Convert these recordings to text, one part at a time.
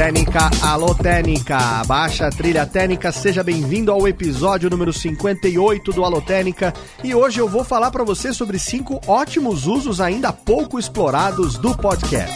Técnica, alô Técnica, baixa a trilha técnica, seja bem-vindo ao episódio número 58 do Alô Técnica. E hoje eu vou falar para você sobre cinco ótimos usos ainda pouco explorados do podcast.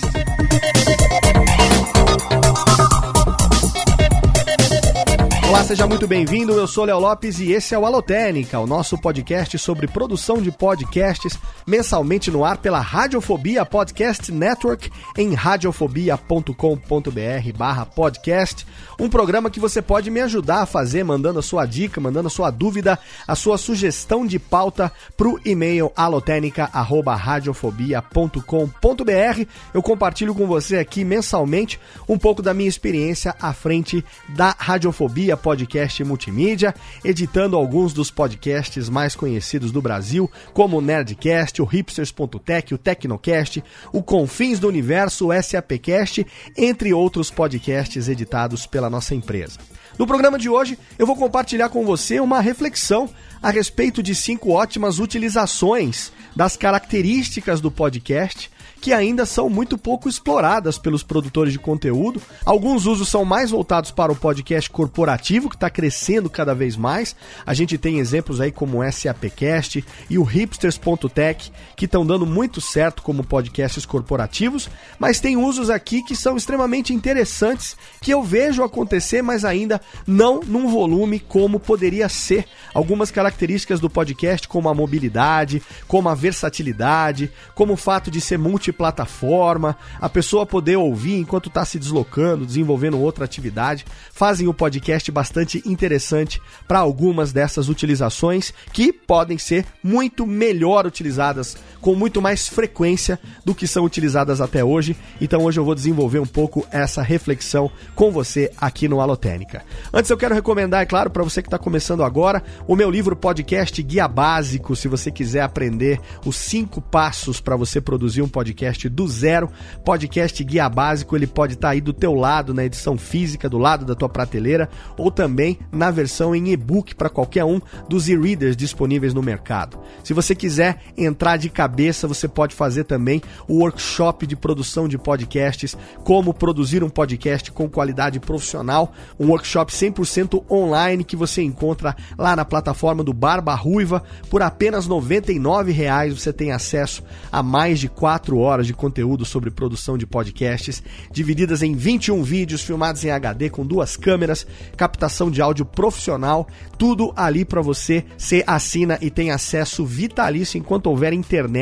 Olá, seja muito bem-vindo. Eu sou Léo Lopes e esse é o Alotênica, o nosso podcast sobre produção de podcasts, mensalmente no ar pela Radiofobia Podcast Network em radiofobia.com.br/podcast. Um programa que você pode me ajudar a fazer mandando a sua dica, mandando a sua dúvida, a sua sugestão de pauta pro e-mail alotenica@radiofobia.com.br. Eu compartilho com você aqui mensalmente um pouco da minha experiência à frente da Radiofobia podcast multimídia, editando alguns dos podcasts mais conhecidos do Brasil, como o Nerdcast, o Hipsters.tech, o Tecnocast, o Confins do Universo, o SAPcast, entre outros podcasts editados pela nossa empresa. No programa de hoje, eu vou compartilhar com você uma reflexão a respeito de cinco ótimas utilizações das características do podcast que ainda são muito pouco exploradas pelos produtores de conteúdo. Alguns usos são mais voltados para o podcast corporativo, que está crescendo cada vez mais. A gente tem exemplos aí como o SAPcast e o hipsters.tech, que estão dando muito certo como podcasts corporativos, mas tem usos aqui que são extremamente interessantes, que eu vejo acontecer, mas ainda não num volume como poderia ser. Algumas características do podcast, como a mobilidade, como a versatilidade, como o fato de ser multi plataforma, a pessoa poder ouvir enquanto está se deslocando, desenvolvendo outra atividade, fazem o podcast bastante interessante para algumas dessas utilizações que podem ser muito melhor utilizadas com muito mais frequência do que são utilizadas até hoje. Então hoje eu vou desenvolver um pouco essa reflexão com você aqui no Alotênica. Antes eu quero recomendar, é claro, para você que está começando agora, o meu livro podcast Guia Básico, se você quiser aprender os cinco passos para você produzir um podcast podcast do zero. Podcast Guia Básico, ele pode estar tá aí do teu lado na edição física, do lado da tua prateleira, ou também na versão em e-book para qualquer um dos e-readers disponíveis no mercado. Se você quiser entrar de cabeça, você pode fazer também o workshop de produção de podcasts, como produzir um podcast com qualidade profissional, um workshop 100% online que você encontra lá na plataforma do Barba Ruiva por apenas R$ 99,00 você tem acesso a mais de 4 horas horas de conteúdo sobre produção de podcasts, divididas em 21 vídeos filmados em HD com duas câmeras, captação de áudio profissional, tudo ali para você. Você assina e tem acesso vitalício enquanto houver internet.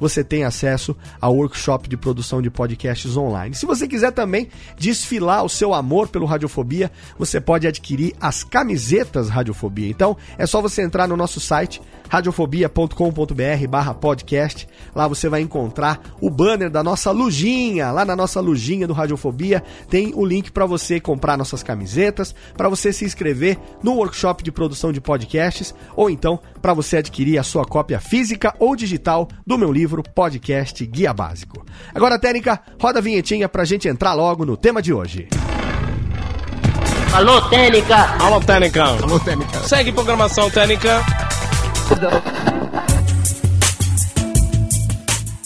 Você tem acesso ao workshop de produção de podcasts online. Se você quiser também desfilar o seu amor pelo Radiofobia, você pode adquirir as camisetas Radiofobia. Então, é só você entrar no nosso site radiofobia.com.br/podcast. Lá você vai encontrar o banner da nossa lujinha, lá na nossa lujinha do Radiofobia, tem o link para você comprar nossas camisetas, para você se inscrever no workshop de produção de podcasts, ou então para você adquirir a sua cópia física ou digital do meu livro Podcast Guia Básico. Agora, Técnica, roda a vinhetinha pra gente entrar logo no tema de hoje. Alô, Técnica! Alô, Técnica! Alô, Técnica! Segue programação Técnica!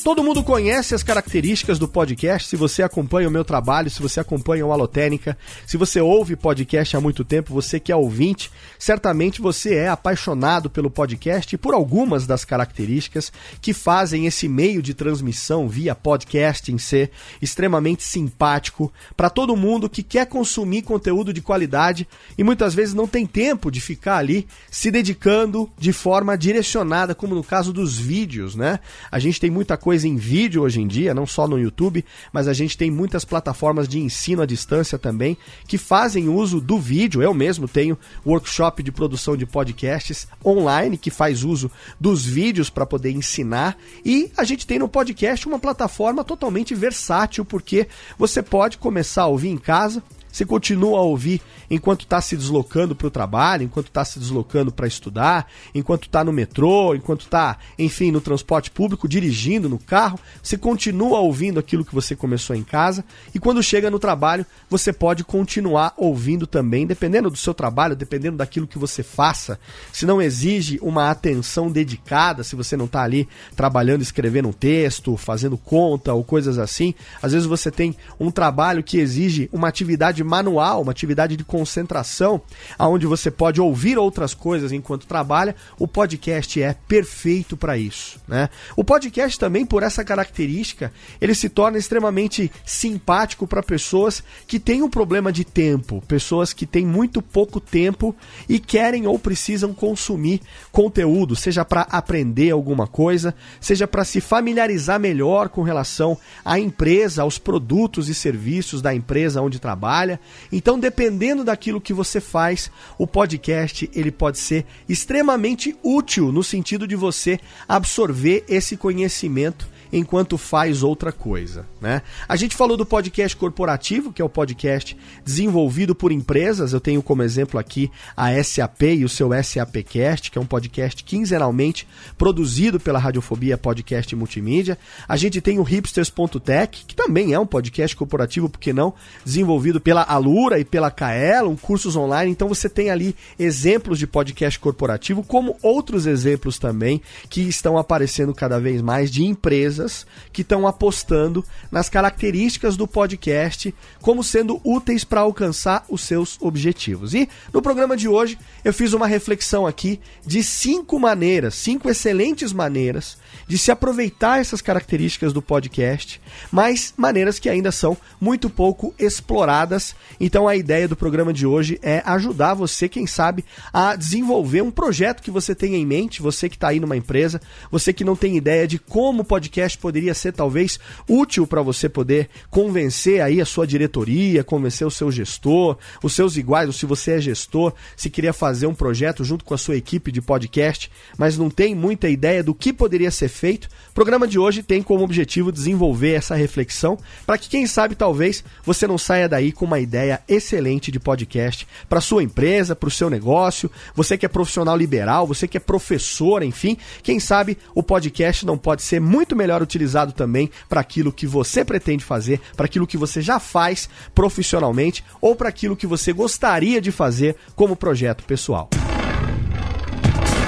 Todo mundo conhece as características do podcast. Se você acompanha o meu trabalho, se você acompanha o Alotênica, se você ouve podcast há muito tempo, você que é ouvinte, certamente você é apaixonado pelo podcast e por algumas das características que fazem esse meio de transmissão via podcasting ser extremamente simpático para todo mundo que quer consumir conteúdo de qualidade e muitas vezes não tem tempo de ficar ali se dedicando de forma direcionada, como no caso dos vídeos, né? A gente tem muita coisa coisa em vídeo hoje em dia, não só no YouTube, mas a gente tem muitas plataformas de ensino à distância também que fazem uso do vídeo. Eu mesmo tenho workshop de produção de podcasts online que faz uso dos vídeos para poder ensinar. E a gente tem no podcast uma plataforma totalmente versátil, porque você pode começar a ouvir em casa, você continua a ouvir enquanto está se deslocando para o trabalho, enquanto está se deslocando para estudar, enquanto está no metrô, enquanto está, enfim, no transporte público, dirigindo no carro. Você continua ouvindo aquilo que você começou em casa e quando chega no trabalho, você pode continuar ouvindo também, dependendo do seu trabalho, dependendo daquilo que você faça. Se não exige uma atenção dedicada, se você não está ali trabalhando, escrevendo um texto, fazendo conta ou coisas assim, às vezes você tem um trabalho que exige uma atividade atividade manual, uma atividade de concentração, aonde você pode ouvir outras coisas enquanto trabalha, o podcast é perfeito para isso, né? O podcast também por essa característica, ele se torna extremamente simpático para pessoas que têm um problema de tempo, pessoas que têm muito pouco tempo e querem ou precisam consumir conteúdo, seja para aprender alguma coisa, seja para se familiarizar melhor com relação à empresa, aos produtos e serviços da empresa onde trabalha trabalha. Então, dependendo daquilo que você faz, o podcast ele pode ser extremamente útil no sentido de você absorver esse conhecimento enquanto faz outra coisa, né? A gente falou do podcast corporativo, que é o podcast desenvolvido por empresas. Eu tenho como exemplo aqui a SAP e o seu SAPcast, que é um podcast quinzenalmente produzido pela Radiofobia Podcast Multimídia. A gente tem o hipsters.tech, que também é um podcast corporativo, porque não, desenvolvido pela Alura e pela Kaelon, cursos online. Então você tem ali exemplos de podcast corporativo, como outros exemplos também que estão aparecendo cada vez mais de empresas empresas que estão apostando nas características do podcast como sendo úteis para alcançar os seus objetivos. E no programa de hoje eu fiz uma reflexão aqui de cinco maneiras, cinco excelentes maneiras de se aproveitar essas características do podcast, mas maneiras que ainda são muito pouco exploradas. Então a ideia do programa de hoje é ajudar você, quem sabe, a desenvolver um projeto que você tenha em mente, você que está aí numa empresa, você que não tem ideia de como o podcast poderia ser talvez útil para você poder convencer aí a sua diretoria, convencer o seu gestor, os seus iguais, ou se você é gestor, se queria fazer um projeto junto com a sua equipe de podcast, mas não tem muita ideia do que poderia ser feito. O programa de hoje tem como objetivo desenvolver essa reflexão para que, quem sabe, talvez você não saia daí com uma ideia excelente de podcast para sua empresa, para o seu negócio. Você que é profissional liberal, você que é professor, enfim, quem sabe o podcast não pode ser muito melhor utilizado também para aquilo que você pretende fazer, para aquilo que você já faz profissionalmente ou para aquilo que você gostaria de fazer como projeto pessoal.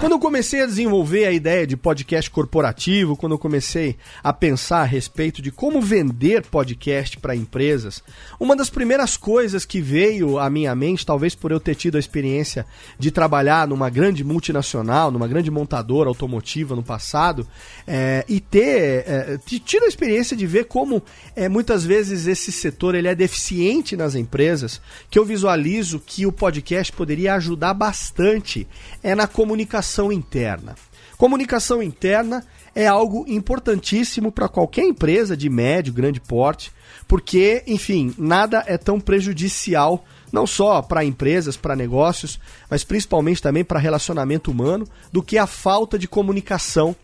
Quando eu comecei a desenvolver a ideia de podcast corporativo, quando eu comecei a pensar a respeito de como vender podcast para empresas, uma das primeiras coisas que veio à minha mente, talvez por eu ter tido a experiência de trabalhar numa grande multinacional, numa grande montadora automotiva no passado, é, e ter é, tido a experiência de ver como é, muitas vezes esse setor ele é deficiente nas empresas, que eu visualizo que o podcast poderia ajudar bastante é na comunicação comunicação interna. Comunicação interna é algo importantíssimo para qualquer empresa de médio, grande porte, porque, enfim, nada é tão prejudicial não só para empresas, para negócios, mas principalmente também para relacionamento humano, do que a falta de comunicação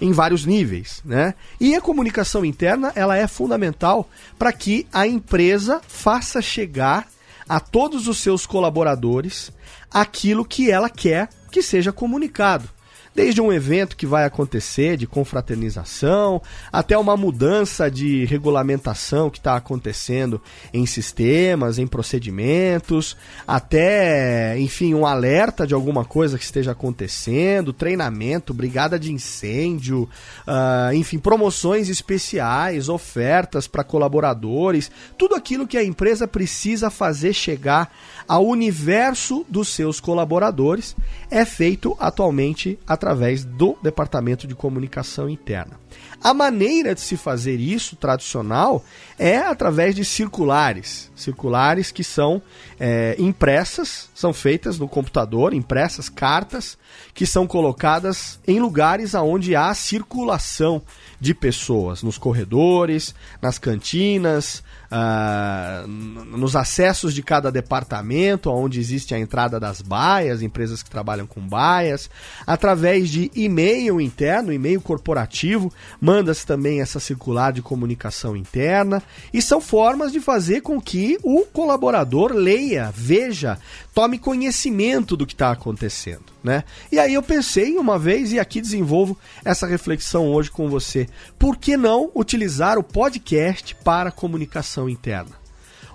em vários níveis, né? E a comunicação interna, ela é fundamental para que a empresa faça chegar a todos os seus colaboradores aquilo que ela quer que seja comunicado. Desde um evento que vai acontecer de confraternização, até uma mudança de regulamentação que está acontecendo em sistemas, em procedimentos, até, enfim, um alerta de alguma coisa que esteja acontecendo, treinamento, brigada de incêndio, uh, enfim, promoções especiais, ofertas para colaboradores, tudo aquilo que a empresa precisa fazer chegar ao universo dos seus colaboradores é feito atualmente através através do departamento de comunicação interna. A maneira de se fazer isso tradicional é através de circulares. Circulares que são é, impressas, são feitas no computador, impressas cartas que são colocadas em lugares onde há circulação de pessoas, nos corredores, nas cantinas, uh, nos acessos de cada departamento, onde existe a entrada das baias, empresas que trabalham com baias, através de e-mail interno, e-mail corporativo, manda-se também essa circular de comunicação interna, e são formas de fazer com que o colaborador leia, veja, tome conhecimento do que está acontecendo. Né? E aí eu pensei uma vez e aqui desenvolvo essa reflexão hoje com você. Por que não utilizar o podcast para comunicação interna?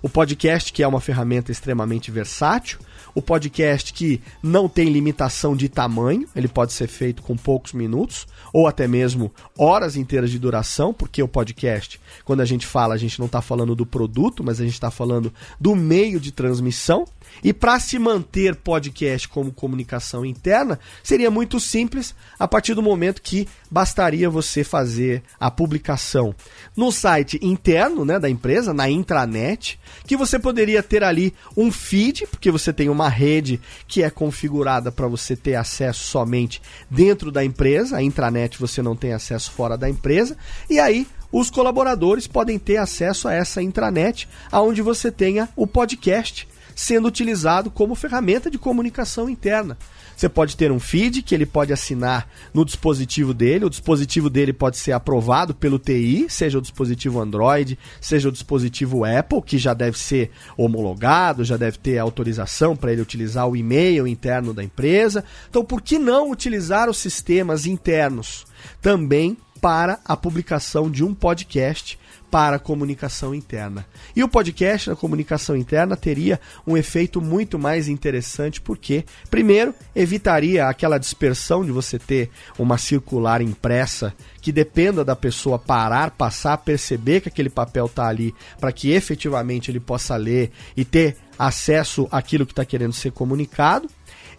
O podcast, que é uma ferramenta extremamente versátil, o podcast que não tem limitação de tamanho, ele pode ser feito com poucos minutos ou até mesmo horas inteiras de duração, porque o podcast, quando a gente fala, a gente não está falando do produto, mas a gente está falando do meio de transmissão. E para se manter podcast como comunicação interna, seria muito simples a partir do momento que bastaria você fazer a publicação no site interno né, da empresa, na intranet, que você poderia ter ali um feed, porque você tem uma rede que é configurada para você ter acesso somente dentro da empresa, a intranet você não tem acesso fora da empresa, e aí os colaboradores podem ter acesso a essa intranet, aonde você tenha o podcast sendo utilizado como ferramenta de comunicação interna. Você pode ter um feed que ele pode assinar no dispositivo dele. O dispositivo dele pode ser aprovado pelo TI, seja o dispositivo Android, seja o dispositivo Apple, que já deve ser homologado, já deve ter autorização para ele utilizar o e-mail interno da empresa. Então, por que não utilizar os sistemas internos também para a publicação de um podcast para a comunicação interna. E o podcast na comunicação interna teria um efeito muito mais interessante, porque, primeiro, evitaria aquela dispersão de você ter uma circular impressa que dependa da pessoa parar, passar, perceber que aquele papel está ali, para que efetivamente ele possa ler e ter acesso àquilo que está querendo ser comunicado.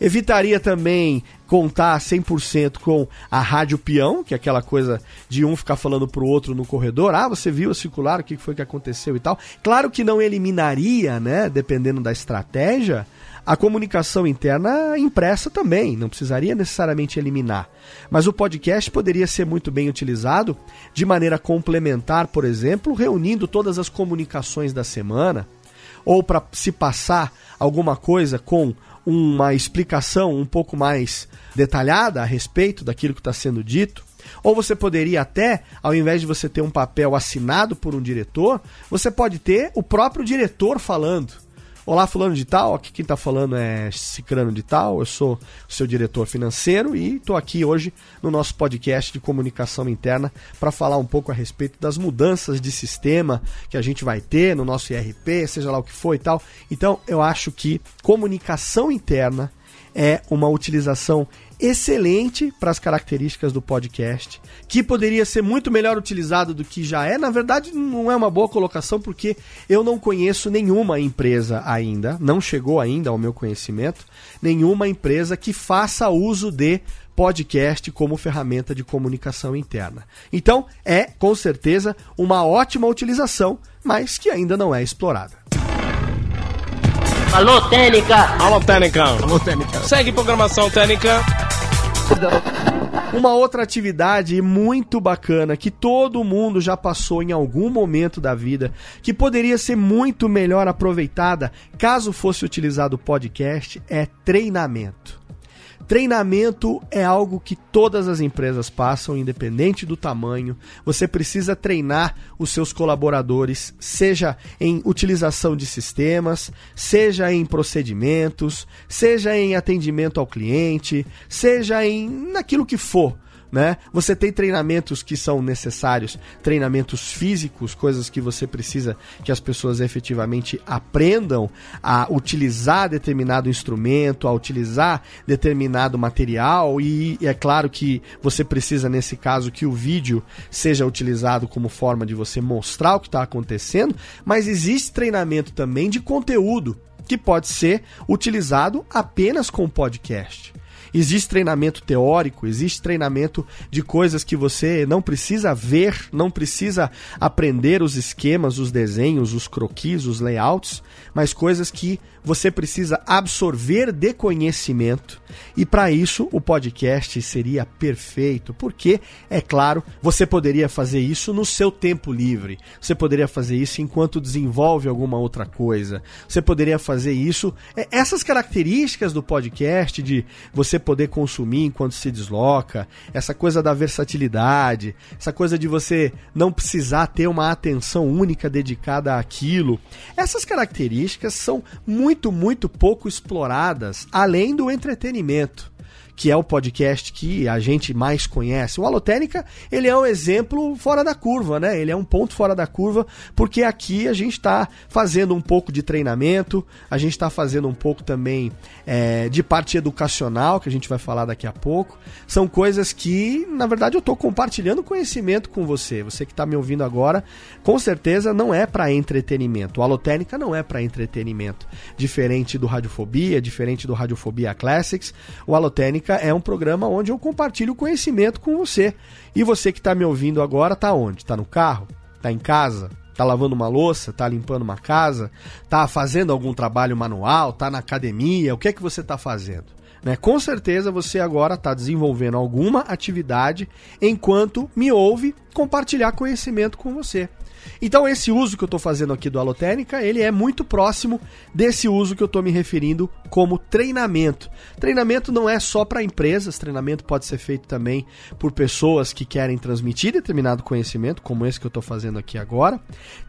Evitaria também contar 100% com a rádio peão, que é aquela coisa de um ficar falando pro outro no corredor. Ah, você viu a circular, o que foi que aconteceu e tal. Claro que não eliminaria, né, dependendo da estratégia, a comunicação interna impressa também, não precisaria necessariamente eliminar. Mas o podcast poderia ser muito bem utilizado de maneira complementar, por exemplo, reunindo todas as comunicações da semana, ou para se passar alguma coisa com uma explicação um pouco mais detalhada a respeito daquilo que está sendo dito. Ou você poderia até, ao invés de você ter um papel assinado por um diretor, você pode ter o próprio diretor falando. Olá, fulano de tal, aqui quem está falando é Cicrano de tal, eu sou seu diretor financeiro e estou aqui hoje no nosso podcast de comunicação interna para falar um pouco a respeito das mudanças de sistema que a gente vai ter no nosso IRP, seja lá o que for e tal. Então, eu acho que comunicação interna é uma utilização excelente para as características do podcast, que poderia ser muito melhor utilizado do que já é. Na verdade, não é uma boa colocação, porque eu não conheço nenhuma empresa ainda, não chegou ainda ao meu conhecimento, nenhuma empresa que faça uso de podcast como ferramenta de comunicação interna. Então, é com certeza uma ótima utilização, mas que ainda não é explorada. Alô, Técnica! Alô, Técnica! Alô, Técnica! Segue programação Técnica! Uma outra atividade muito bacana que todo mundo já passou em algum momento da vida, que poderia ser muito melhor aproveitada caso fosse utilizado o podcast, é treinamento. Treinamento é algo que todas as empresas passam, independente do tamanho. Você precisa treinar os seus colaboradores, seja em utilização de sistemas, seja em procedimentos, seja em atendimento ao cliente, seja em naquilo que for né? Você tem treinamentos que são necessários, treinamentos físicos, coisas que você precisa que as pessoas efetivamente aprendam a utilizar determinado instrumento, a utilizar determinado material e é claro que você precisa nesse caso que o vídeo seja utilizado como forma de você mostrar o que está acontecendo, mas existe treinamento também de conteúdo que pode ser utilizado apenas com podcast. Existe treinamento teórico, existe treinamento de coisas que você não precisa ver, não precisa aprender os esquemas, os desenhos, os croquis, os layouts, mas coisas que você precisa absorver de conhecimento. E para isso, o podcast seria perfeito, porque, é claro, você poderia fazer isso no seu tempo livre. Você poderia fazer isso enquanto desenvolve alguma outra coisa. Você poderia fazer isso. É, essas características do podcast, de você poder consumir enquanto se desloca, essa coisa da versatilidade, essa coisa de você não precisar ter uma atenção única dedicada àquilo, essas características são muito, muito pouco exploradas, além do entretenimento que é o podcast que a gente mais conhece. O Alotênica, ele é um exemplo fora da curva, né? Ele é um ponto fora da curva, porque aqui a gente está fazendo um pouco de treinamento, a gente está fazendo um pouco também é, de parte educacional, que a gente vai falar daqui a pouco. São coisas que, na verdade, eu estou compartilhando conhecimento com você. Você que está me ouvindo agora, com certeza não é para entretenimento. O Alotênica não é para entretenimento. Diferente do Radiofobia, diferente do Radiofobia Classics, o Alotênica é um programa onde eu compartilho conhecimento com você. E você que está me ouvindo agora está onde? Está no carro? Está em casa? Está lavando uma louça? Está limpando uma casa? Está fazendo algum trabalho manual? Está na academia? O que é que você está fazendo? Né? Com certeza você agora está desenvolvendo alguma atividade enquanto me ouve compartilhar conhecimento com você. Então esse uso que eu estou fazendo aqui do Alotênica, ele é muito próximo desse uso que eu estou me referindo como treinamento. Treinamento não é só para empresas, treinamento pode ser feito também por pessoas que querem transmitir determinado conhecimento, como esse que eu estou fazendo aqui agora.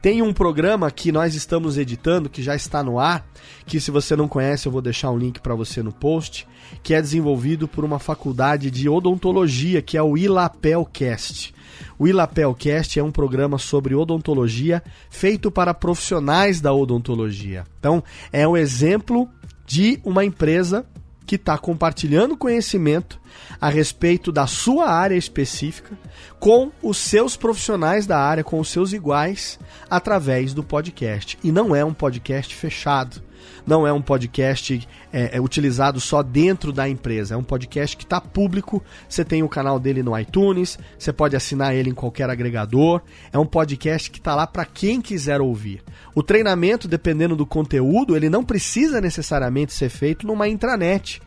Tem um programa que nós estamos editando, que já está no ar, que se você não conhece eu vou deixar um link para você no post, que é desenvolvido por uma faculdade de odontologia, que é o ILAPELcast. O Ilapelcast é um programa sobre odontologia feito para profissionais da odontologia. Então, é um exemplo de uma empresa que está compartilhando conhecimento a respeito da sua área específica com os seus profissionais da área, com os seus iguais, através do podcast. E não é um podcast fechado não é um podcast é, é utilizado só dentro da empresa, é um podcast que está público. Você tem o canal dele no iTunes, você pode assinar ele em qualquer agregador. É um podcast que está lá para quem quiser ouvir. O treinamento, dependendo do conteúdo, ele não precisa necessariamente ser feito numa intranet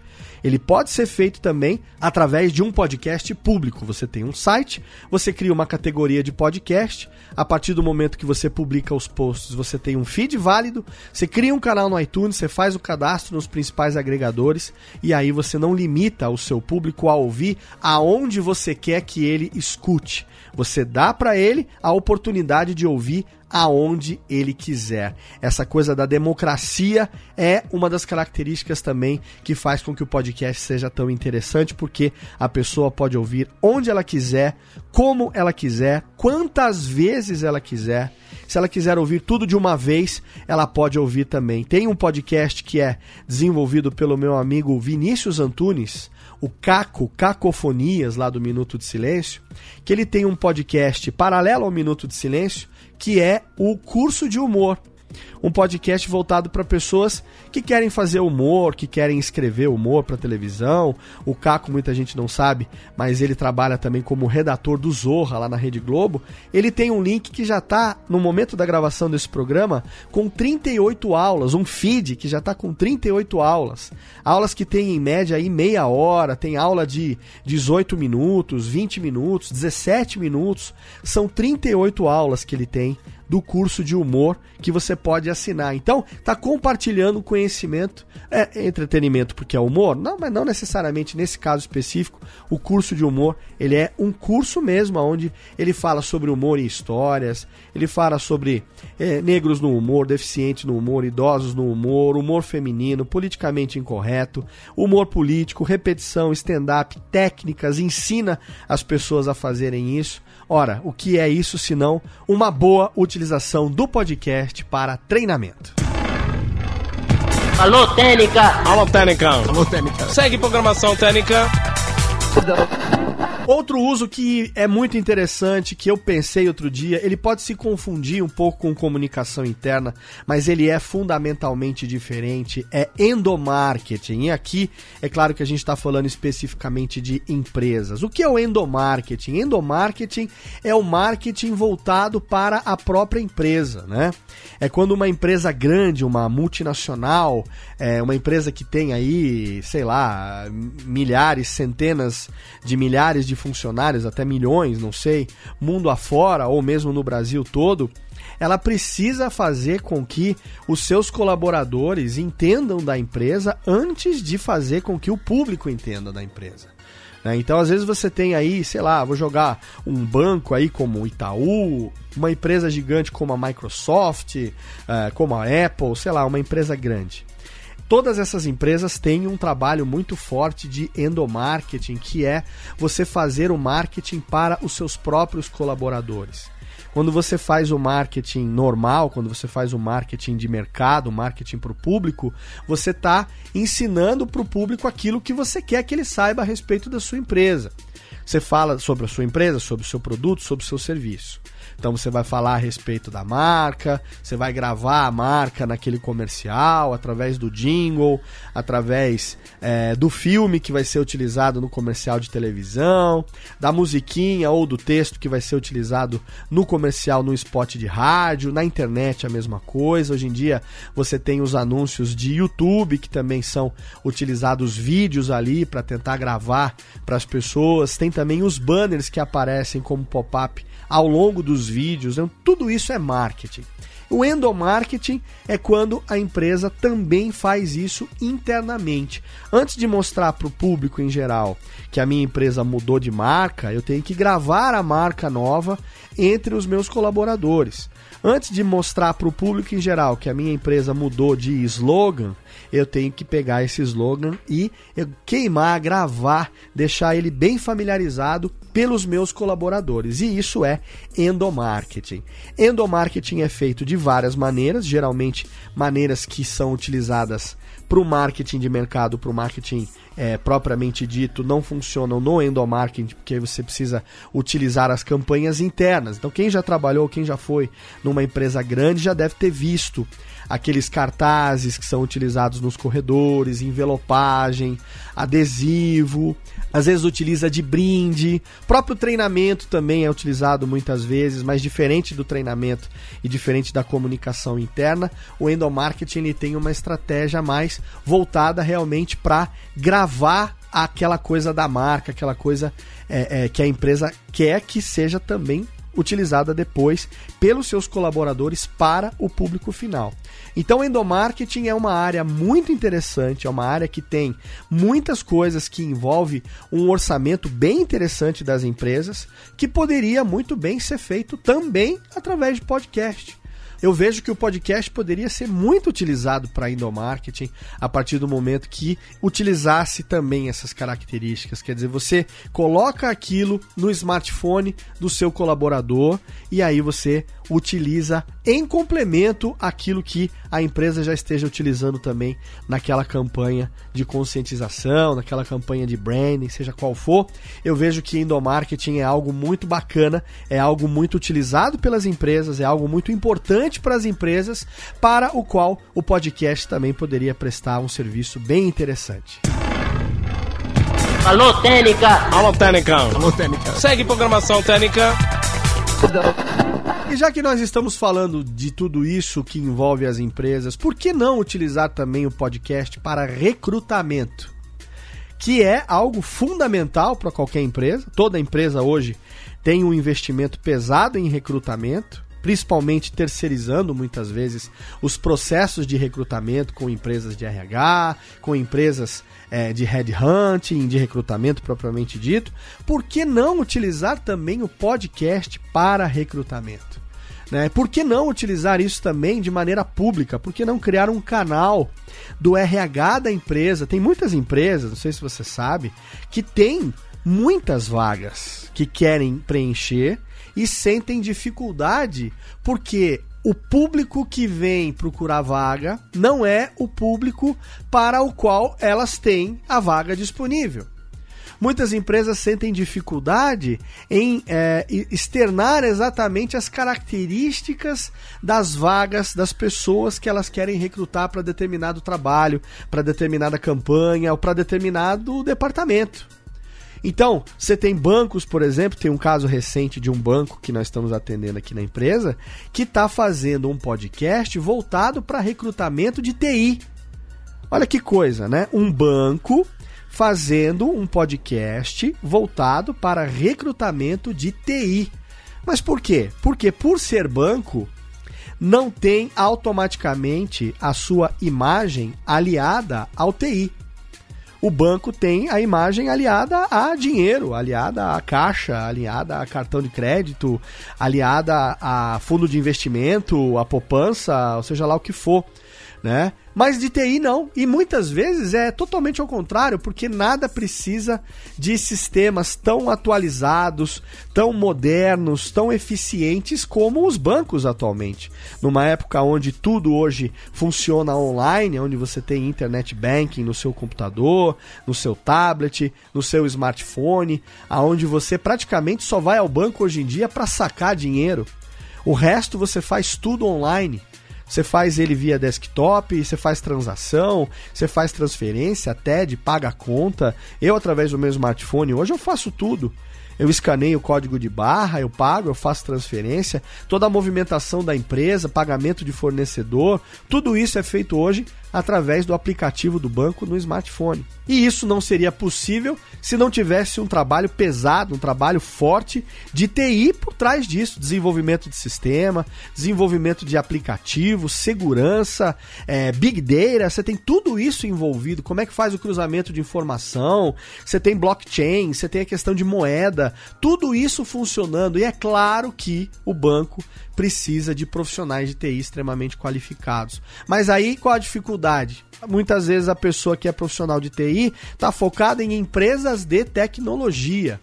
ele pode ser feito também através de um podcast público. Você tem um site, você cria uma categoria de podcast, a partir do momento que você publica os posts, você tem um feed válido, você cria um canal no iTunes, você faz o cadastro nos principais agregadores e aí você não limita o seu público a ouvir aonde você quer que ele escute. Você dá para ele a oportunidade de ouvir aonde ele quiser. Essa coisa da democracia é uma das características também que faz com que o podcast seja tão interessante, porque a pessoa pode ouvir onde ela quiser, como ela quiser, quantas vezes ela quiser. Se ela quiser ouvir tudo de uma vez, ela pode ouvir também. Tem um podcast que é desenvolvido pelo meu amigo Vinícius Antunes, o Caco, Cacofonias, lá do Minuto de Silêncio, que ele tem um podcast paralelo ao Minuto de Silêncio, que é o curso de humor um podcast voltado para pessoas que querem fazer humor, que querem escrever humor para televisão. O Caco, muita gente não sabe, mas ele trabalha também como redator do Zorra lá na Rede Globo. Ele tem um link que já está, no momento da gravação desse programa, com 38 aulas, um feed que já está com 38 aulas. Aulas que tem em média aí meia hora, tem aula de 18 minutos, 20 minutos, 17 minutos. São 38 aulas que ele tem do curso de humor que você pode assinar. Então, tá compartilhando conhecimento, é entretenimento porque é humor? Não, mas não necessariamente nesse caso específico. O curso de humor, ele é um curso mesmo onde ele fala sobre humor e histórias, ele fala sobre é, negros no humor, deficientes no humor, idosos no humor, humor feminino, politicamente incorreto, humor político, repetição, stand-up, técnicas, ensina as pessoas a fazerem isso. Ora, o que é isso senão uma boa utilização do podcast para treinamento? Alô, Técnica! Alô, Técnica! Alô, Técnica! Segue programação Técnica! Outro uso que é muito interessante, que eu pensei outro dia, ele pode se confundir um pouco com comunicação interna, mas ele é fundamentalmente diferente, é endomarketing. E aqui, é claro que a gente está falando especificamente de empresas. O que é o endomarketing? Endomarketing é o marketing voltado para a própria empresa, né? É quando uma empresa grande, uma multinacional, é uma empresa que tem aí, sei lá, milhares, centenas de milhares de de funcionários, até milhões, não sei, mundo afora ou mesmo no Brasil todo, ela precisa fazer com que os seus colaboradores entendam da empresa antes de fazer com que o público entenda da empresa. Né? Então, às vezes você tem aí, sei lá, vou jogar um banco aí como o Itaú, uma empresa gigante como a Microsoft, uh, como a Apple, sei lá, uma empresa grande. Todas essas empresas têm um trabalho muito forte de endomarketing, que é você fazer o marketing para os seus próprios colaboradores. Quando você faz o marketing normal, quando você faz o marketing de mercado, marketing para o público, você está ensinando para o público aquilo que você quer que ele saiba a respeito da sua empresa. Você fala sobre a sua empresa, sobre o seu produto, sobre o seu serviço. Então você vai falar a respeito da marca, você vai gravar a marca naquele comercial, através do jingle, através é, do filme que vai ser utilizado no comercial de televisão, da musiquinha ou do texto que vai ser utilizado no comercial no spot de rádio, na internet a mesma coisa. Hoje em dia você tem os anúncios de YouTube que também são utilizados vídeos ali para tentar gravar para as pessoas. Tem também os banners que aparecem como pop-up ao longo dos vídeos. Então, tudo isso é marketing. O endomarketing é quando a empresa também faz isso internamente. Antes de mostrar para o público em geral que a minha empresa mudou de marca, eu tenho que gravar a marca nova entre os meus colaboradores. Antes de mostrar para o público em geral que a minha empresa mudou de slogan, eu tenho que pegar esse slogan e queimar, gravar, deixar ele bem familiarizado pelos meus colaboradores. E isso é endomarketing. Endomarketing é feito de várias maneiras, geralmente maneiras que são utilizadas para o marketing de mercado, para o marketing é, propriamente dito, não funcionam no endomarketing, porque você precisa utilizar as campanhas internas. Então, quem já trabalhou, quem já foi numa empresa grande, já deve ter visto aqueles cartazes que são utilizados nos corredores, envelopagem, adesivo, às vezes utiliza de brinde. Próprio treinamento também é utilizado muitas vezes, mas diferente do treinamento e diferente da comunicação interna, o endomarketing ele tem uma estratégia mais voltada realmente para gravar aquela coisa da marca, aquela coisa é, é, que a empresa quer que seja também utilizada depois pelos seus colaboradores para o público final. Então, endomarketing é uma área muito interessante, é uma área que tem muitas coisas que envolve um orçamento bem interessante das empresas, que poderia muito bem ser feito também através de podcast eu vejo que o podcast poderia ser muito utilizado para endomarketing a partir do momento que utilizasse também essas características. Quer dizer, você coloca aquilo no smartphone do seu colaborador e aí você utiliza em complemento aquilo que a empresa já esteja utilizando também naquela campanha de conscientização, naquela campanha de branding, seja qual for. Eu vejo que endomarketing é algo muito bacana, é algo muito utilizado pelas empresas, é algo muito importante para as empresas, para o qual o podcast também poderia prestar um serviço bem interessante. Alô, Técnica! Alô, Técnica! Alô, Técnica! Segue programação Técnica! E já que nós estamos falando de tudo isso que envolve as empresas, por que não utilizar também o podcast para recrutamento? Que é algo fundamental para qualquer empresa. Toda empresa hoje tem um investimento pesado em recrutamento principalmente terceirizando muitas vezes os processos de recrutamento com empresas de RH, com empresas é, de headhunting, de recrutamento propriamente dito. Por que não utilizar também o podcast para recrutamento? Né? Por que não utilizar isso também de maneira pública? Por que não criar um canal do RH da empresa? Tem muitas empresas, não sei se você sabe, que tem muitas vagas que querem preencher e sentem dificuldade porque o público que vem procurar vaga não é o público para o qual elas têm a vaga disponível. muitas empresas sentem dificuldade em é, externar exatamente as características das vagas das pessoas que elas querem recrutar para determinado trabalho, para determinada campanha ou para determinado departamento. Então, você tem bancos, por exemplo, tem um caso recente de um banco que nós estamos atendendo aqui na empresa, que está fazendo um podcast voltado para recrutamento de TI. Olha que coisa, né? Um banco fazendo um podcast voltado para recrutamento de TI. Mas por quê? Porque por ser banco, não tem automaticamente a sua imagem aliada ao TI o banco tem a imagem aliada a dinheiro, aliada a caixa, aliada a cartão de crédito, aliada a fundo de investimento, a poupança, ou seja lá o que for, né? Mas de TI não. E muitas vezes é totalmente ao contrário, porque nada precisa de sistemas tão atualizados, tão modernos, tão eficientes como os bancos atualmente. Numa época onde tudo hoje funciona online, onde você tem internet banking no seu computador, no seu tablet, no seu smartphone, aonde você praticamente só vai ao banco hoje em dia para sacar dinheiro. O resto você faz tudo online. Você faz ele via desktop, você faz transação, você faz transferência, TED, paga a conta. Eu, através do meu smartphone, hoje eu faço tudo eu escaneio o código de barra, eu pago, eu faço transferência, toda a movimentação da empresa, pagamento de fornecedor, tudo isso é feito hoje através do aplicativo do banco no smartphone. E isso não seria possível se não tivesse um trabalho pesado, um trabalho forte de TI por trás disso, desenvolvimento de sistema, desenvolvimento de aplicativo, segurança, é, big data, você tem tudo isso envolvido. Como é que faz o cruzamento de informação? Você tem blockchain, você tem a questão de moeda, tudo isso funcionando. E é claro que o banco precisa de profissionais de TI extremamente qualificados. Mas aí qual a dificuldade? Muitas vezes a pessoa que é profissional de TI está focada em empresas de tecnologia.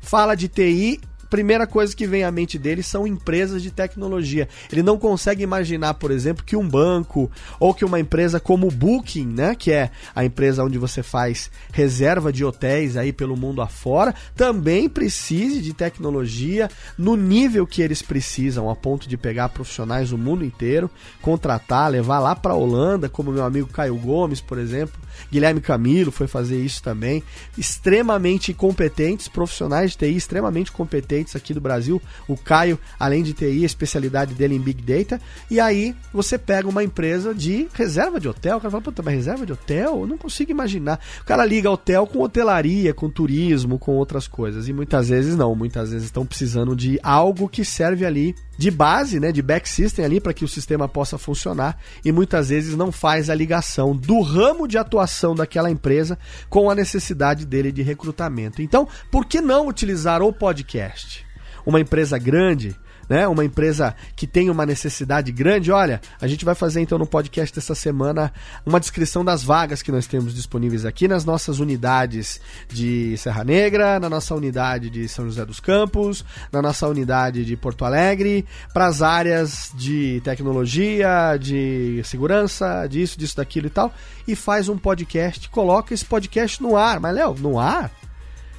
Fala de TI primeira coisa que vem à mente dele são empresas de tecnologia. Ele não consegue imaginar, por exemplo, que um banco ou que uma empresa como o Booking, né, que é a empresa onde você faz reserva de hotéis aí pelo mundo afora, também precise de tecnologia no nível que eles precisam, a ponto de pegar profissionais do mundo inteiro, contratar, levar lá para a Holanda, como meu amigo Caio Gomes, por exemplo, Guilherme Camilo foi fazer isso também. Extremamente competentes, profissionais de TI extremamente competentes aqui do Brasil. O Caio, além de TI, a especialidade dele em Big Data. E aí você pega uma empresa de reserva de hotel. O cara fala, puta, mas reserva de hotel? Eu não consigo imaginar. O cara liga hotel com hotelaria, com turismo, com outras coisas. E muitas vezes não. Muitas vezes estão precisando de algo que serve ali de base, né, de back system ali para que o sistema possa funcionar e muitas vezes não faz a ligação do ramo de atuação daquela empresa com a necessidade dele de recrutamento. Então, por que não utilizar o podcast? Uma empresa grande né? Uma empresa que tem uma necessidade grande. Olha, a gente vai fazer então no podcast dessa semana uma descrição das vagas que nós temos disponíveis aqui nas nossas unidades de Serra Negra, na nossa unidade de São José dos Campos, na nossa unidade de Porto Alegre, para as áreas de tecnologia, de segurança, disso, disso, daquilo e tal, e faz um podcast, coloca esse podcast no ar. Mas, Léo, no ar?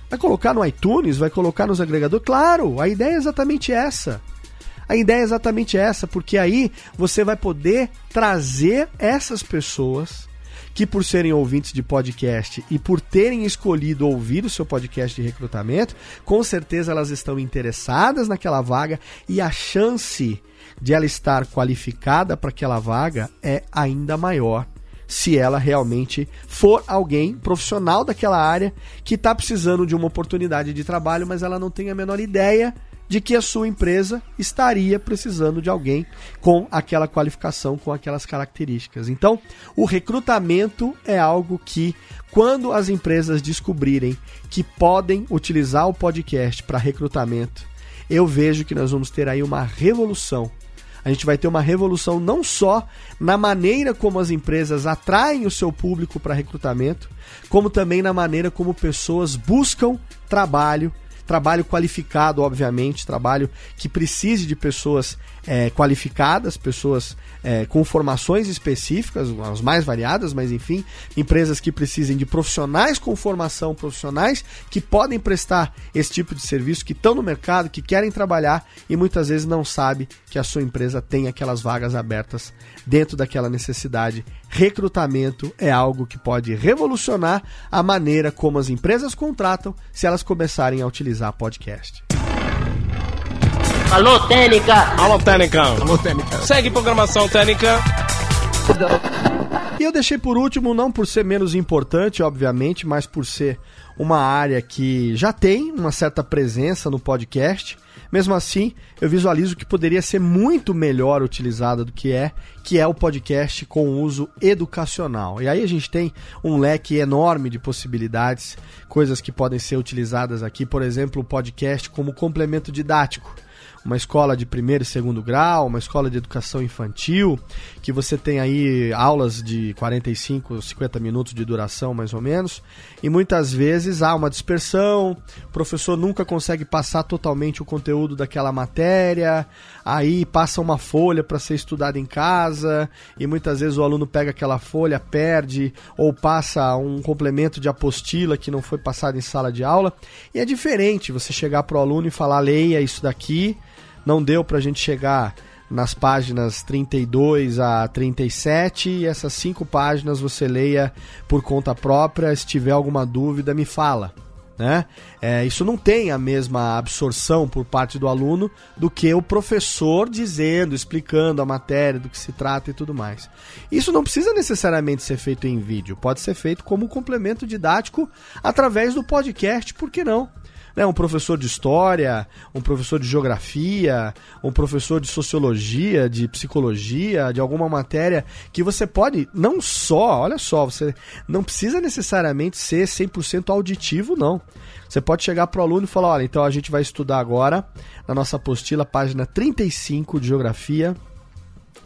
Vai colocar no iTunes? Vai colocar nos agregadores? Claro, a ideia é exatamente essa. A ideia é exatamente essa, porque aí você vai poder trazer essas pessoas que por serem ouvintes de podcast e por terem escolhido ouvir o seu podcast de recrutamento, com certeza elas estão interessadas naquela vaga e a chance de ela estar qualificada para aquela vaga é ainda maior se ela realmente for alguém profissional daquela área que está precisando de uma oportunidade de trabalho, mas ela não tem a menor ideia de que a sua empresa estaria precisando de alguém com aquela qualificação, com aquelas características. Então, o recrutamento é algo que, quando as empresas descobrirem que podem utilizar o podcast para recrutamento, eu vejo que nós vamos ter aí uma revolução. A gente vai ter uma revolução não só na maneira como as empresas atraem o seu público para recrutamento, como também na maneira como pessoas buscam trabalho trabalho qualificado, obviamente, trabalho que precise de pessoas é, qualificadas, pessoas é, com formações específicas, as mais variadas, mas enfim, empresas que precisem de profissionais com formação, profissionais que podem prestar esse tipo de serviço, que estão no mercado, que querem trabalhar e muitas vezes não sabe que a sua empresa tem aquelas vagas abertas dentro daquela necessidade. Recrutamento é algo que pode revolucionar a maneira como as empresas contratam se elas começarem a utilizar podcast. Alô, Técnica! Alô, Técnica! Alô, Técnica! Segue programação Técnica! E eu deixei por último, não por ser menos importante, obviamente, mas por ser uma área que já tem uma certa presença no podcast. Mesmo assim, eu visualizo que poderia ser muito melhor utilizada do que é, que é o podcast com uso educacional. E aí a gente tem um leque enorme de possibilidades, coisas que podem ser utilizadas aqui, por exemplo, o podcast como complemento didático uma escola de primeiro e segundo grau, uma escola de educação infantil, que você tem aí aulas de 45, 50 minutos de duração, mais ou menos, e muitas vezes há uma dispersão, o professor nunca consegue passar totalmente o conteúdo daquela matéria, aí passa uma folha para ser estudada em casa, e muitas vezes o aluno pega aquela folha, perde, ou passa um complemento de apostila que não foi passado em sala de aula, e é diferente você chegar para o aluno e falar, leia isso daqui, não deu para a gente chegar nas páginas 32 a 37 e essas cinco páginas você leia por conta própria. Se tiver alguma dúvida, me fala. Né? É, isso não tem a mesma absorção por parte do aluno do que o professor dizendo, explicando a matéria, do que se trata e tudo mais. Isso não precisa necessariamente ser feito em vídeo, pode ser feito como complemento didático através do podcast, por que não? Né, um professor de história, um professor de geografia, um professor de sociologia, de psicologia, de alguma matéria que você pode não só, olha só, você não precisa necessariamente ser 100% auditivo, não. Você pode chegar para o aluno e falar: olha, então a gente vai estudar agora, na nossa apostila, página 35 de geografia,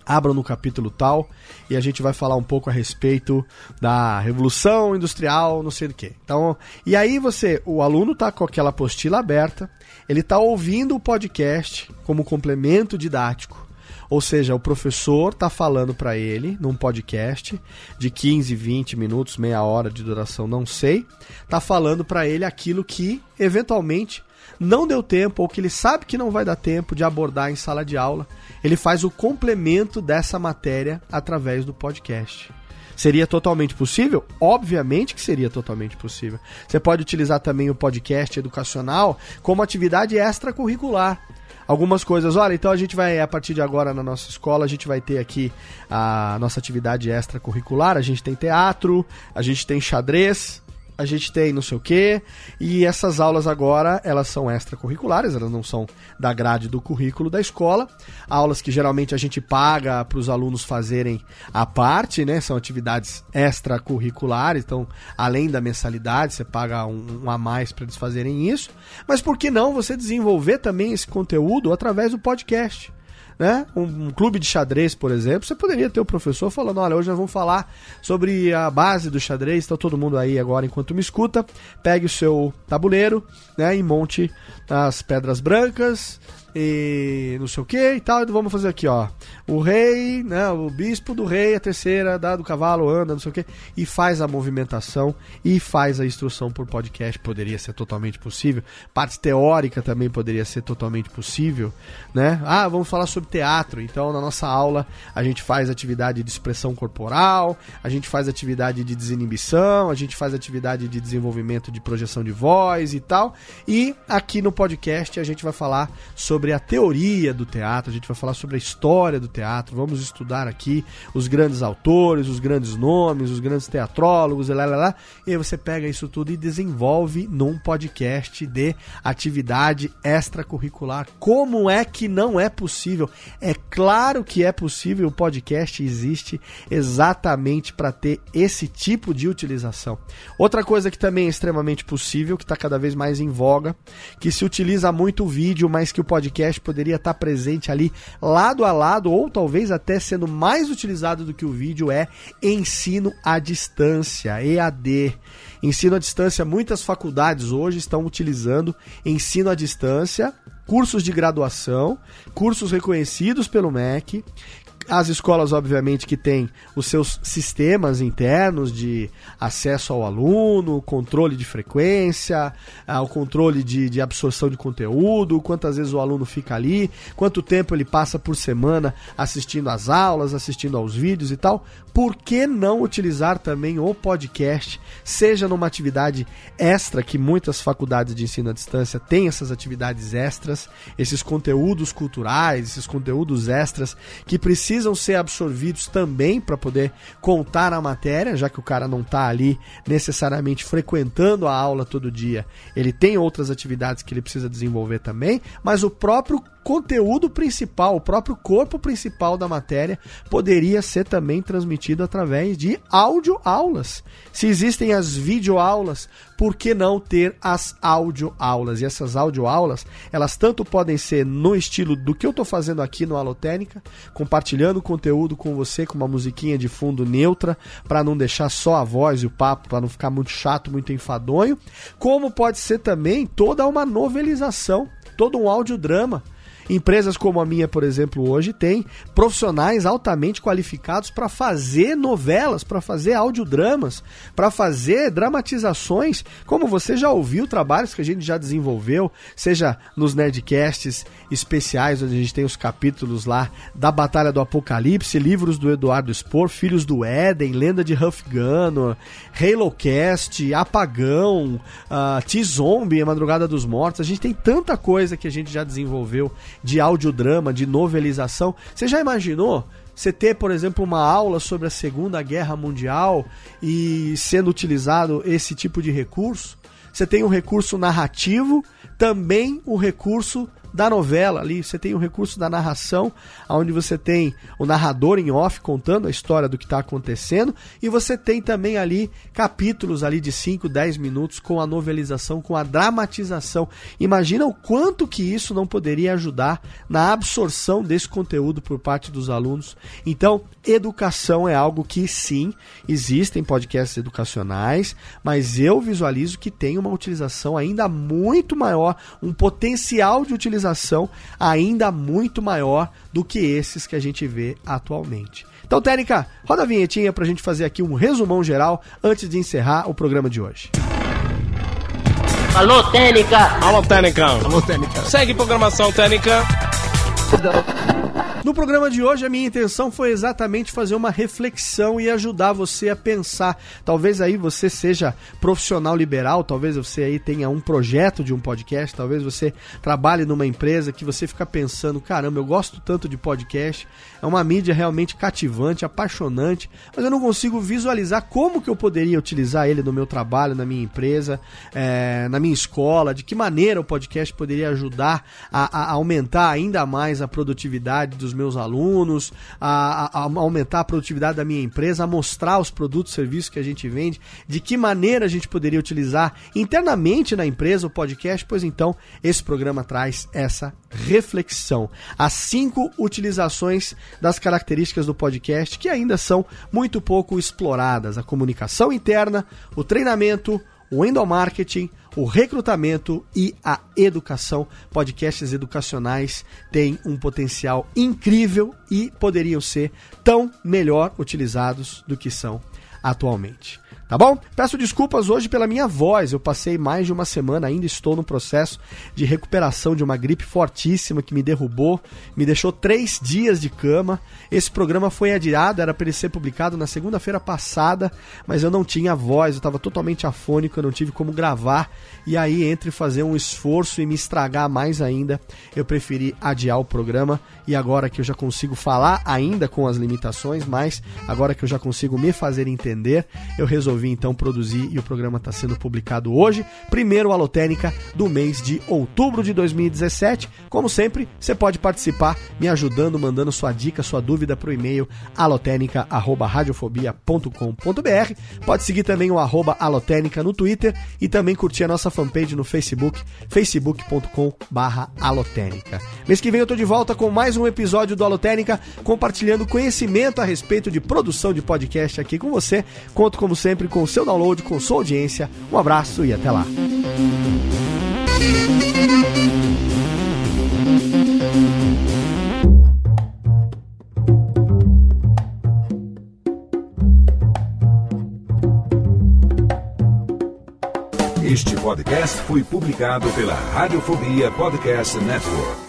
abram no capítulo tal e a gente vai falar um pouco a respeito da revolução industrial, não sei do que. Então, e aí você, o aluno tá com aquela apostila aberta, ele tá ouvindo o podcast como complemento didático. Ou seja, o professor está falando para ele num podcast de 15, 20 minutos, meia hora de duração, não sei, está falando para ele aquilo que eventualmente não deu tempo ou que ele sabe que não vai dar tempo de abordar em sala de aula ele faz o complemento dessa matéria através do podcast. Seria totalmente possível? Obviamente que seria totalmente possível. Você pode utilizar também o podcast educacional como atividade extracurricular. Algumas coisas, olha, então a gente vai, a partir de agora na nossa escola, a gente vai ter aqui a nossa atividade extracurricular. A gente tem teatro, a gente tem xadrez, a gente tem não sei o quê, e essas aulas agora, elas são extracurriculares, elas não são da grade do currículo da escola, aulas que geralmente a gente paga para os alunos fazerem a parte, né, são atividades extracurriculares, então além da mensalidade, você paga um, um a mais para eles fazerem isso, mas por que não você desenvolver também esse conteúdo através do podcast? Né? Um, um, clube de xadrez, por exemplo, você poderia ter o professor falando: olha, hoje nós vamos falar sobre a base do xadrez. Então, todo mundo aí agora, enquanto me escuta, pegue o seu tabuleiro né, e monte as pedras brancas, e não sei o que e tal. Vamos fazer aqui, ó. O rei, né? O bispo do rei, a terceira, dá do cavalo, anda, não sei o que, e faz a movimentação e faz a instrução por podcast. Poderia ser totalmente possível. Parte teórica também poderia ser totalmente possível, né? Ah, vamos falar sobre teatro. Então, na nossa aula, a gente faz atividade de expressão corporal, a gente faz atividade de desinibição, a gente faz atividade de desenvolvimento de projeção de voz e tal. E aqui no podcast a gente vai falar sobre sobre a teoria do teatro, a gente vai falar sobre a história do teatro, vamos estudar aqui os grandes autores, os grandes nomes, os grandes teatrólogos, e lá, lá, lá, e aí você pega isso tudo e desenvolve num podcast de atividade extracurricular. Como é que não é possível? É claro que é possível, o podcast existe exatamente para ter esse tipo de utilização. Outra coisa que também é extremamente possível, que está cada vez mais em voga, que se utiliza muito o vídeo, mas que o podcast podcast poderia estar presente ali lado a lado, ou talvez até sendo mais utilizado do que o vídeo, é ensino à distância, EAD. Ensino à distância, muitas faculdades hoje estão utilizando ensino à distância, cursos de graduação, cursos reconhecidos pelo MEC, as escolas, obviamente, que têm os seus sistemas internos de acesso ao aluno, controle de frequência, ah, o controle de, de absorção de conteúdo, quantas vezes o aluno fica ali, quanto tempo ele passa por semana assistindo às aulas, assistindo aos vídeos e tal. Por que não utilizar também o podcast, seja numa atividade extra, que muitas faculdades de ensino à distância têm essas atividades extras, esses conteúdos culturais, esses conteúdos extras que precisam precisam ser absorvidos também para poder contar a matéria, já que o cara não está ali necessariamente frequentando a aula todo dia. Ele tem outras atividades que ele precisa desenvolver também, mas o próprio conteúdo principal, o próprio corpo principal da matéria poderia ser também transmitido através de áudio aulas. Se existem as videoaulas, por que não ter as audioaulas? E essas audioaulas, elas tanto podem ser no estilo do que eu estou fazendo aqui no Alotênica, compartilhando conteúdo com você com uma musiquinha de fundo neutra, para não deixar só a voz e o papo, para não ficar muito chato, muito enfadonho, como pode ser também toda uma novelização, todo um audiodrama Empresas como a minha, por exemplo, hoje tem profissionais altamente qualificados para fazer novelas, para fazer audiodramas, para fazer dramatizações, como você já ouviu trabalhos que a gente já desenvolveu, seja nos Nerdcasts especiais, onde a gente tem os capítulos lá da Batalha do Apocalipse, livros do Eduardo Spor, Filhos do Éden, Lenda de Huff Gunn, Halocast, Apagão, uh, T-Zombie, Madrugada dos Mortos. A gente tem tanta coisa que a gente já desenvolveu de audiodrama, de novelização. Você já imaginou você ter, por exemplo, uma aula sobre a Segunda Guerra Mundial e sendo utilizado esse tipo de recurso? Você tem um recurso narrativo, também o recurso da novela ali, você tem o recurso da narração, onde você tem o narrador em off contando a história do que está acontecendo, e você tem também ali capítulos ali de 5, 10 minutos com a novelização, com a dramatização. Imagina o quanto que isso não poderia ajudar na absorção desse conteúdo por parte dos alunos. Então, educação é algo que sim, existem podcasts educacionais, mas eu visualizo que tem uma utilização ainda muito maior, um potencial de utilização organização ainda muito maior do que esses que a gente vê atualmente. Então, Técnica, roda a vinhetinha para a gente fazer aqui um resumão geral antes de encerrar o programa de hoje. Alô, Técnica! Alô, Técnica! Alô, Técnica! Segue programação, Técnica! No programa de hoje, a minha intenção foi exatamente fazer uma reflexão e ajudar você a pensar. Talvez aí você seja profissional liberal, talvez você aí tenha um projeto de um podcast, talvez você trabalhe numa empresa que você fica pensando: caramba, eu gosto tanto de podcast, é uma mídia realmente cativante, apaixonante, mas eu não consigo visualizar como que eu poderia utilizar ele no meu trabalho, na minha empresa, é, na minha escola, de que maneira o podcast poderia ajudar a, a aumentar ainda mais a produtividade dos meus alunos, a, a, a, aumentar a produtividade da minha empresa, a mostrar os produtos e serviços que a gente vende, de que maneira a gente poderia utilizar internamente na empresa o podcast, pois então esse programa traz essa reflexão. As cinco utilizações das características do podcast que ainda são muito pouco exploradas: a comunicação interna, o treinamento, o endomarketing, o recrutamento e a educação. Podcasts educacionais têm um potencial incrível e poderiam ser tão melhor utilizados do que são atualmente. Tá bom? Peço desculpas hoje pela minha voz. Eu passei mais de uma semana, ainda estou no processo de recuperação de uma gripe fortíssima que me derrubou, me deixou três dias de cama. Esse programa foi adiado, era para ele ser publicado na segunda-feira passada, mas eu não tinha voz, eu estava totalmente afônico, eu não tive como gravar. E aí, entre fazer um esforço e me estragar mais ainda, eu preferi adiar o programa. E agora que eu já consigo falar, ainda com as limitações, mas agora que eu já consigo me fazer entender eu resolvi então produzir e o programa está sendo publicado hoje, primeiro Alotênica do mês de outubro de 2017. Como sempre, você pode participar me ajudando, mandando sua dica, sua dúvida para o e-mail alotênica@radiofobia.com.br. Pode seguir também o arroba alotênica no Twitter e também curtir a nossa fanpage no Facebook, facebook.com/alotênica. Mês que vem eu tô de volta com mais um episódio do Alotênica, compartilhando conhecimento a respeito de produção de podcast aqui com você. Conto como sempre com o seu download, com sua audiência. Um abraço e até lá. Este podcast foi publicado pela Radiofobia Podcast Network.